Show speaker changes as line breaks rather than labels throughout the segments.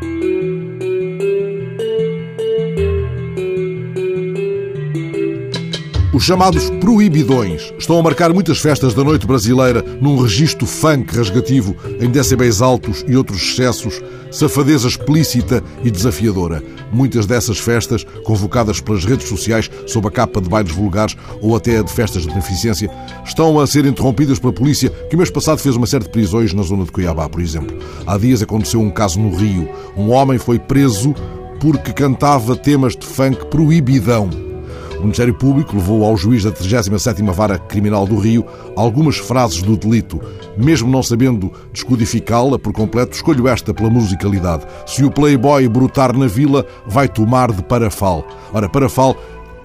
Thank you. Os chamados proibidões estão a marcar muitas festas da noite brasileira num registro funk rasgativo em decibéis altos e outros excessos, safadeza explícita e desafiadora. Muitas dessas festas, convocadas pelas redes sociais sob a capa de bailes vulgares ou até de festas de beneficência, estão a ser interrompidas pela polícia, que o mês passado fez uma série de prisões na zona de Cuiabá, por exemplo. Há dias aconteceu um caso no Rio. Um homem foi preso porque cantava temas de funk proibidão. O Ministério Público levou ao juiz da 37ª Vara Criminal do Rio algumas frases do delito. Mesmo não sabendo descodificá-la por completo, escolho esta pela musicalidade. Se o playboy brotar na vila, vai tomar de parafal. Ora, parafal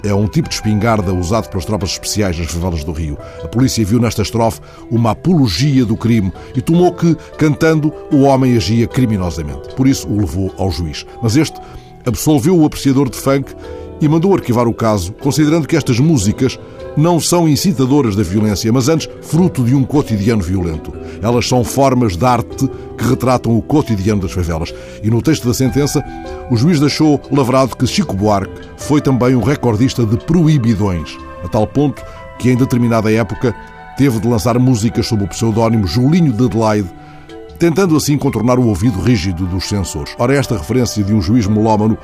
é um tipo de espingarda usado pelas tropas especiais nas favelas do Rio. A polícia viu nesta estrofe uma apologia do crime e tomou que, cantando, o homem agia criminosamente. Por isso o levou ao juiz. Mas este absolveu o apreciador de funk e mandou arquivar o caso, considerando que estas músicas não são incitadoras da violência, mas antes fruto de um cotidiano violento. Elas são formas de arte que retratam o cotidiano das favelas. E no texto da sentença, o juiz deixou lavrado que Chico Buarque foi também um recordista de proibidões, a tal ponto que em determinada época teve de lançar músicas sob o pseudónimo Julinho de Adelaide, tentando assim contornar o ouvido rígido dos censores. Ora, esta referência de um juiz melómano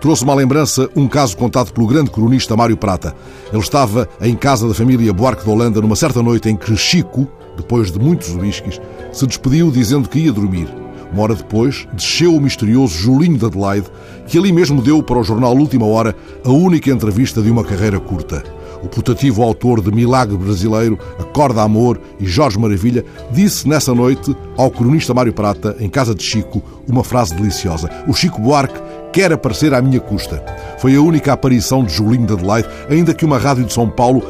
trouxe-me à lembrança um caso contado pelo grande cronista Mário Prata. Ele estava em casa da família Buarque de Holanda numa certa noite em que Chico, depois de muitos uísques, se despediu dizendo que ia dormir. Uma hora depois, desceu o misterioso Julinho de Adelaide, que ali mesmo deu para o jornal Última Hora a única entrevista de uma carreira curta. O putativo autor de Milagre Brasileiro, Acorda Amor e Jorge Maravilha disse nessa noite ao cronista Mário Prata, em casa de Chico, uma frase deliciosa. O Chico Buarque quer aparecer à minha custa. Foi a única aparição de Julinho de Adelaide, ainda que uma rádio de São Paulo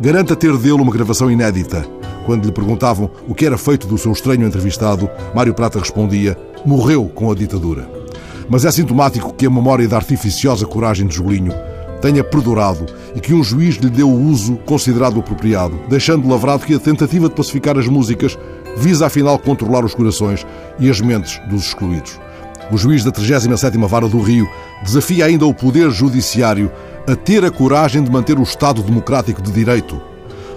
garanta ter dele uma gravação inédita. Quando lhe perguntavam o que era feito do seu estranho entrevistado, Mário Prata respondia: morreu com a ditadura. Mas é sintomático que a memória da artificiosa coragem de Julinho tenha perdurado e que um juiz lhe deu o uso considerado apropriado, deixando lavrado que a tentativa de pacificar as músicas visa afinal controlar os corações e as mentes dos excluídos. O juiz da 37ª Vara do Rio desafia ainda o Poder Judiciário a ter a coragem de manter o Estado democrático de direito.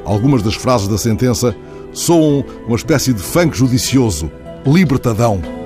Algumas das frases da sentença soam uma espécie de funk judicioso, libertadão.